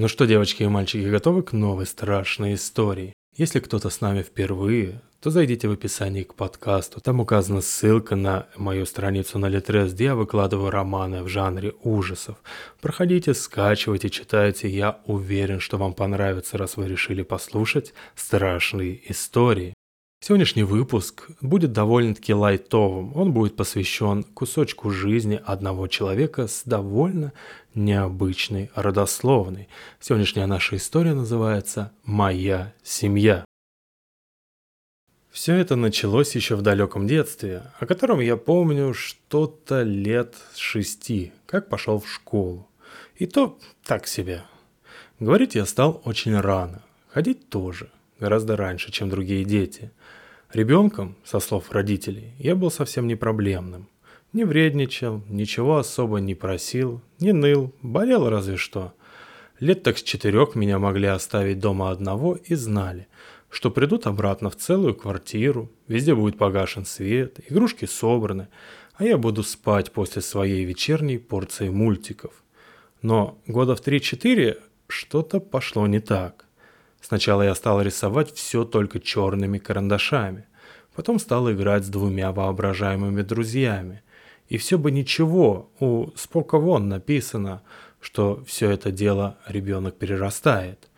Ну что, девочки и мальчики, готовы к новой страшной истории? Если кто-то с нами впервые, то зайдите в описании к подкасту. Там указана ссылка на мою страницу на Литрес, где я выкладываю романы в жанре ужасов. Проходите, скачивайте, читайте. Я уверен, что вам понравится, раз вы решили послушать страшные истории. Сегодняшний выпуск будет довольно-таки лайтовым. Он будет посвящен кусочку жизни одного человека с довольно необычной родословной. Сегодняшняя наша история называется «Моя семья». Все это началось еще в далеком детстве, о котором я помню что-то лет шести, как пошел в школу. И то так себе. Говорить я стал очень рано, ходить тоже, гораздо раньше, чем другие дети – Ребенком, со слов родителей, я был совсем не проблемным. Не вредничал, ничего особо не просил, не ныл, болел разве что. Лет так с четырех меня могли оставить дома одного и знали, что придут обратно в целую квартиру, везде будет погашен свет, игрушки собраны, а я буду спать после своей вечерней порции мультиков. Но года в 3-4 что-то пошло не так. Сначала я стал рисовать все только черными карандашами. Потом стал играть с двумя воображаемыми друзьями. И все бы ничего, у Спока Вон написано, что все это дело ребенок перерастает.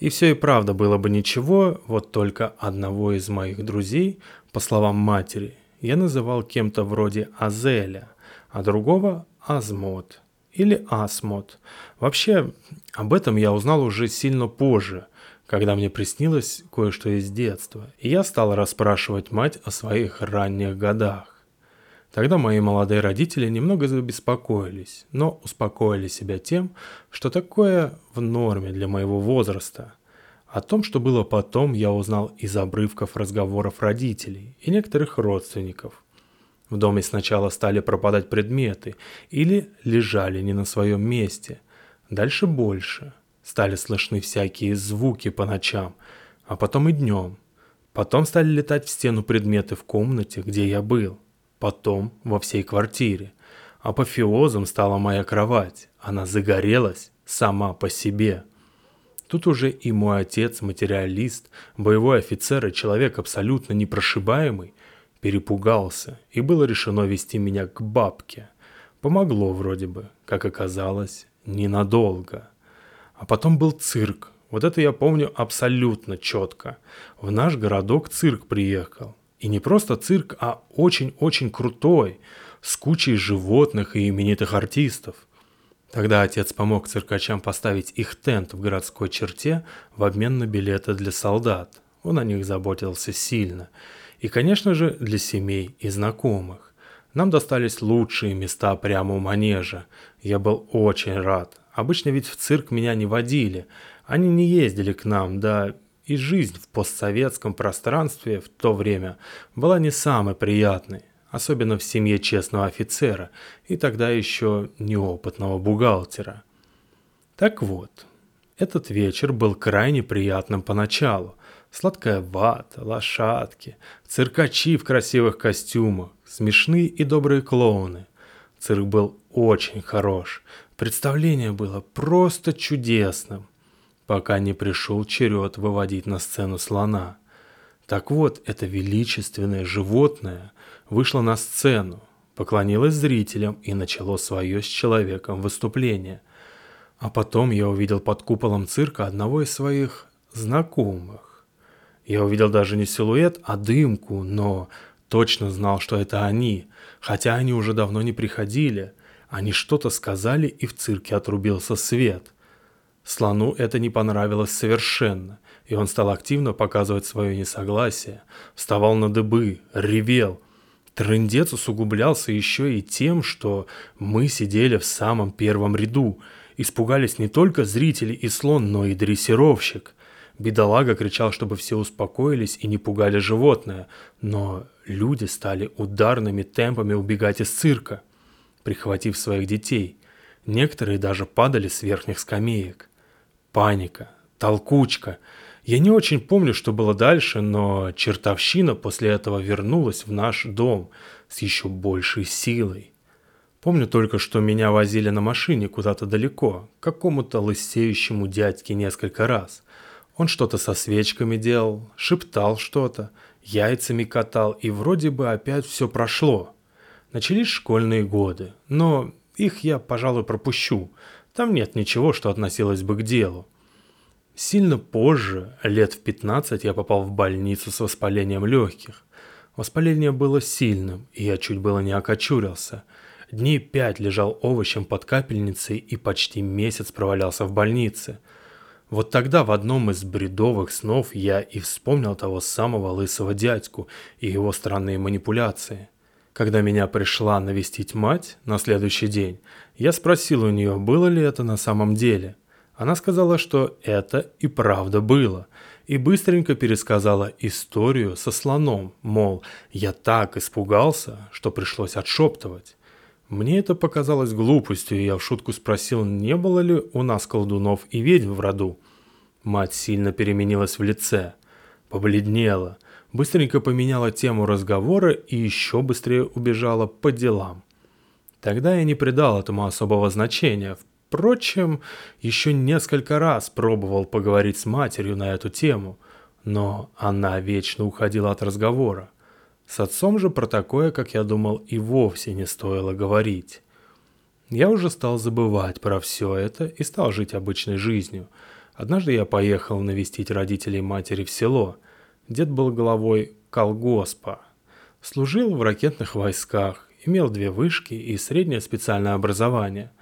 И все и правда было бы ничего, вот только одного из моих друзей, по словам матери, я называл кем-то вроде Азеля, а другого Азмот или Асмот. Вообще, об этом я узнал уже сильно позже – когда мне приснилось кое-что из детства, и я стал расспрашивать мать о своих ранних годах. Тогда мои молодые родители немного забеспокоились, но успокоили себя тем, что такое в норме для моего возраста. О том, что было потом, я узнал из обрывков разговоров родителей и некоторых родственников. В доме сначала стали пропадать предметы или лежали не на своем месте, дальше больше – Стали слышны всякие звуки по ночам, а потом и днем. Потом стали летать в стену предметы в комнате, где я был. Потом во всей квартире. Апофеозом стала моя кровать. Она загорелась сама по себе. Тут уже и мой отец, материалист, боевой офицер и человек абсолютно непрошибаемый, перепугался, и было решено вести меня к бабке. Помогло вроде бы, как оказалось, ненадолго. А потом был цирк. Вот это я помню абсолютно четко. В наш городок цирк приехал. И не просто цирк, а очень-очень крутой, с кучей животных и именитых артистов. Тогда отец помог циркачам поставить их тент в городской черте в обмен на билеты для солдат. Он о них заботился сильно. И, конечно же, для семей и знакомых. Нам достались лучшие места прямо у манежа. Я был очень рад. Обычно ведь в цирк меня не водили, они не ездили к нам, да и жизнь в постсоветском пространстве в то время была не самой приятной, особенно в семье честного офицера и тогда еще неопытного бухгалтера. Так вот, этот вечер был крайне приятным поначалу. Сладкая вата, лошадки, циркачи в красивых костюмах, смешные и добрые клоуны. Цирк был очень хорош, Представление было просто чудесным, пока не пришел черед выводить на сцену слона. Так вот, это величественное животное вышло на сцену, поклонилось зрителям и начало свое с человеком выступление. А потом я увидел под куполом цирка одного из своих знакомых. Я увидел даже не силуэт, а дымку, но точно знал, что это они, хотя они уже давно не приходили – они что-то сказали, и в цирке отрубился свет. Слону это не понравилось совершенно, и он стал активно показывать свое несогласие, вставал на дыбы, ревел. Трындец усугублялся еще и тем, что мы сидели в самом первом ряду. Испугались не только зрители и слон, но и дрессировщик. Бедолага кричал, чтобы все успокоились и не пугали животное, но люди стали ударными темпами убегать из цирка прихватив своих детей. Некоторые даже падали с верхних скамеек. Паника, толкучка. Я не очень помню, что было дальше, но чертовщина после этого вернулась в наш дом с еще большей силой. Помню только, что меня возили на машине куда-то далеко, к какому-то лысеющему дядьке несколько раз. Он что-то со свечками делал, шептал что-то, яйцами катал, и вроде бы опять все прошло. Начались школьные годы, но их я, пожалуй, пропущу. Там нет ничего, что относилось бы к делу. Сильно позже, лет в 15, я попал в больницу с воспалением легких. Воспаление было сильным, и я чуть было не окочурился – Дней пять лежал овощем под капельницей и почти месяц провалялся в больнице. Вот тогда в одном из бредовых снов я и вспомнил того самого лысого дядьку и его странные манипуляции. Когда меня пришла навестить мать на следующий день, я спросил у нее, было ли это на самом деле. Она сказала, что это и правда было, и быстренько пересказала историю со слоном, мол, я так испугался, что пришлось отшептывать. Мне это показалось глупостью, и я в шутку спросил, не было ли у нас колдунов и ведьм в роду. Мать сильно переменилась в лице, побледнела, быстренько поменяла тему разговора и еще быстрее убежала по делам. Тогда я не придал этому особого значения. Впрочем, еще несколько раз пробовал поговорить с матерью на эту тему, но она вечно уходила от разговора. С отцом же про такое, как я думал, и вовсе не стоило говорить. Я уже стал забывать про все это и стал жить обычной жизнью. Однажды я поехал навестить родителей матери в село. Дед был главой колгоспа. Служил в ракетных войсках, имел две вышки и среднее специальное образование.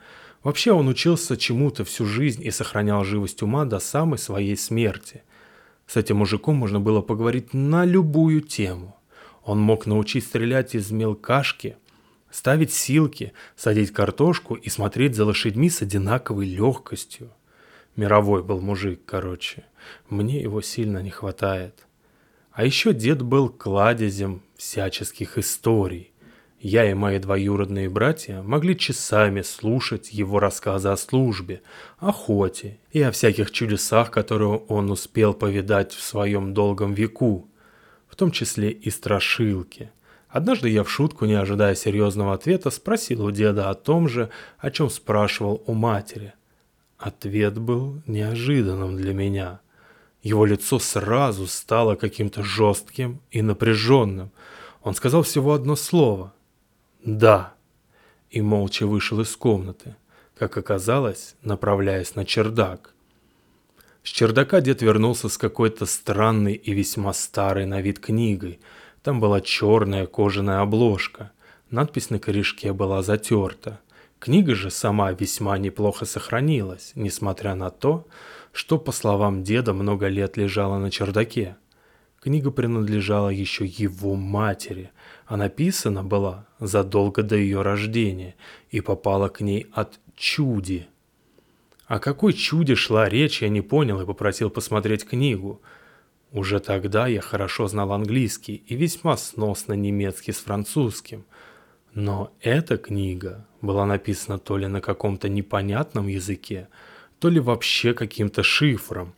Вообще он учился чему-то всю жизнь и сохранял живость ума до самой своей смерти. С этим мужиком можно было поговорить на любую тему – он мог научить стрелять из мелкашки, ставить силки, садить картошку и смотреть за лошадьми с одинаковой легкостью. Мировой был мужик, короче. Мне его сильно не хватает. А еще дед был кладезем всяческих историй. Я и мои двоюродные братья могли часами слушать его рассказы о службе, охоте и о всяких чудесах, которые он успел повидать в своем долгом веку в том числе и страшилки. Однажды я в шутку, не ожидая серьезного ответа, спросил у деда о том же, о чем спрашивал у матери. Ответ был неожиданным для меня. Его лицо сразу стало каким-то жестким и напряженным. Он сказал всего одно слово «Да» и молча вышел из комнаты, как оказалось, направляясь на чердак. С чердака дед вернулся с какой-то странной и весьма старой на вид книгой. Там была черная кожаная обложка. Надпись на корешке была затерта. Книга же сама весьма неплохо сохранилась, несмотря на то, что, по словам деда, много лет лежала на чердаке. Книга принадлежала еще его матери, а написана была задолго до ее рождения и попала к ней от чуди – о какой чуде шла речь, я не понял и попросил посмотреть книгу. Уже тогда я хорошо знал английский и весьма сносно немецкий с французским. Но эта книга была написана то ли на каком-то непонятном языке, то ли вообще каким-то шифром.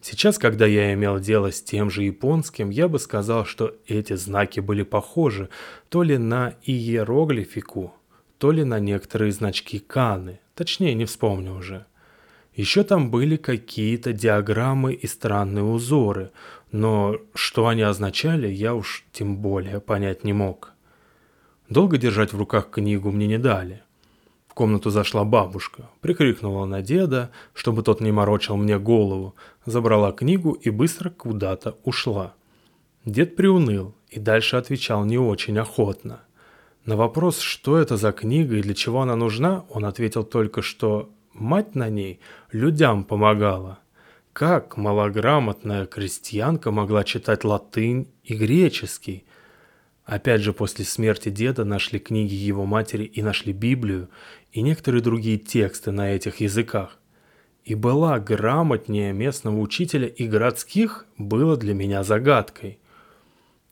Сейчас, когда я имел дело с тем же японским, я бы сказал, что эти знаки были похожи то ли на иероглифику, то ли на некоторые значки каны, точнее не вспомню уже. Еще там были какие-то диаграммы и странные узоры, но что они означали, я уж тем более понять не мог. Долго держать в руках книгу мне не дали. В комнату зашла бабушка, прикрикнула на деда, чтобы тот не морочил мне голову, забрала книгу и быстро куда-то ушла. Дед приуныл и дальше отвечал не очень охотно. На вопрос, что это за книга и для чего она нужна, он ответил только, что Мать на ней людям помогала. Как малограмотная крестьянка могла читать латынь и греческий? Опять же, после смерти деда нашли книги его матери и нашли Библию и некоторые другие тексты на этих языках. И была грамотнее местного учителя и городских было для меня загадкой.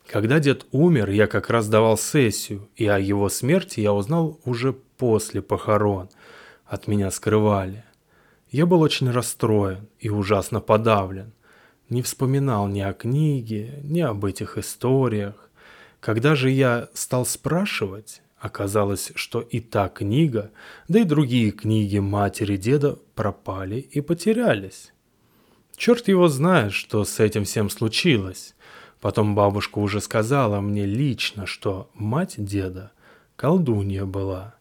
Когда дед умер, я как раз давал сессию, и о его смерти я узнал уже после похорон – от меня скрывали. Я был очень расстроен и ужасно подавлен. Не вспоминал ни о книге, ни об этих историях. Когда же я стал спрашивать, Оказалось, что и та книга, да и другие книги матери деда пропали и потерялись. Черт его знает, что с этим всем случилось. Потом бабушка уже сказала мне лично, что мать деда колдунья была.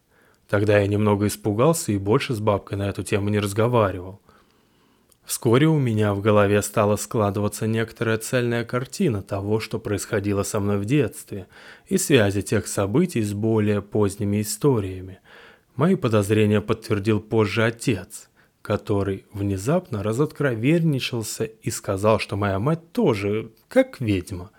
Тогда я немного испугался и больше с бабкой на эту тему не разговаривал. Вскоре у меня в голове стала складываться некоторая цельная картина того, что происходило со мной в детстве, и связи тех событий с более поздними историями. Мои подозрения подтвердил позже отец, который внезапно разоткровенничался и сказал, что моя мать тоже как ведьма,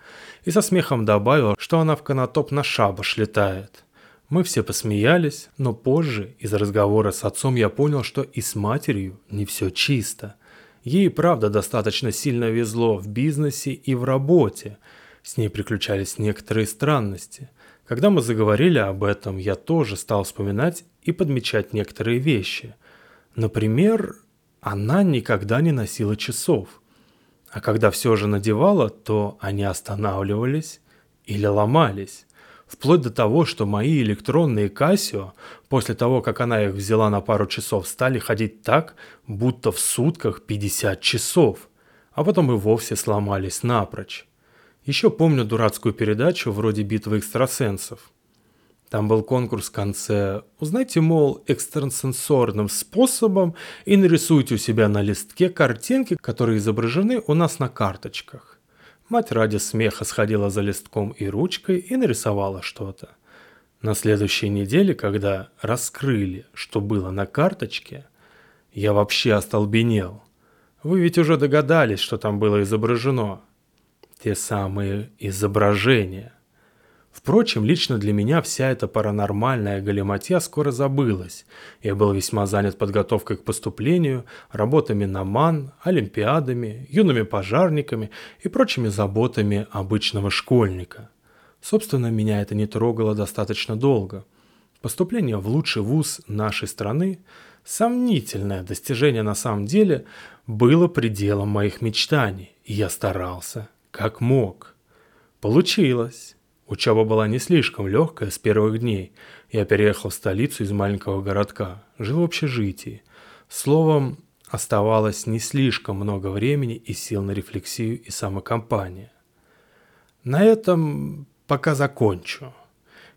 и со смехом добавил, что она в конотоп на шабаш летает. Мы все посмеялись, но позже из разговора с отцом я понял, что и с матерью не все чисто – Ей, правда, достаточно сильно везло в бизнесе и в работе. С ней приключались некоторые странности. Когда мы заговорили об этом, я тоже стал вспоминать и подмечать некоторые вещи. Например, она никогда не носила часов. А когда все же надевала, то они останавливались или ломались. Вплоть до того, что мои электронные Casio, после того, как она их взяла на пару часов, стали ходить так, будто в сутках 50 часов, а потом и вовсе сломались напрочь. Еще помню дурацкую передачу вроде «Битвы экстрасенсов». Там был конкурс в конце «Узнайте, мол, экстрасенсорным способом и нарисуйте у себя на листке картинки, которые изображены у нас на карточках». Мать ради смеха сходила за листком и ручкой и нарисовала что-то. На следующей неделе, когда раскрыли, что было на карточке, я вообще остолбенел. Вы ведь уже догадались, что там было изображено. Те самые изображения – Впрочем, лично для меня вся эта паранормальная галиматья скоро забылась. Я был весьма занят подготовкой к поступлению, работами на МАН, олимпиадами, юными пожарниками и прочими заботами обычного школьника. Собственно, меня это не трогало достаточно долго. Поступление в лучший вуз нашей страны, сомнительное достижение на самом деле, было пределом моих мечтаний, и я старался, как мог. Получилось. Учеба была не слишком легкая с первых дней. Я переехал в столицу из маленького городка, жил в общежитии. Словом, оставалось не слишком много времени и сил на рефлексию и самокомпанию. На этом пока закончу.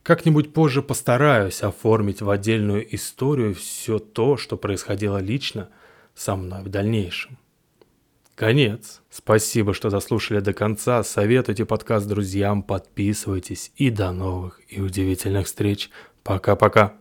Как-нибудь позже постараюсь оформить в отдельную историю все то, что происходило лично со мной в дальнейшем. Конец. Спасибо, что дослушали до конца. Советуйте подкаст друзьям, подписывайтесь и до новых и удивительных встреч. Пока-пока.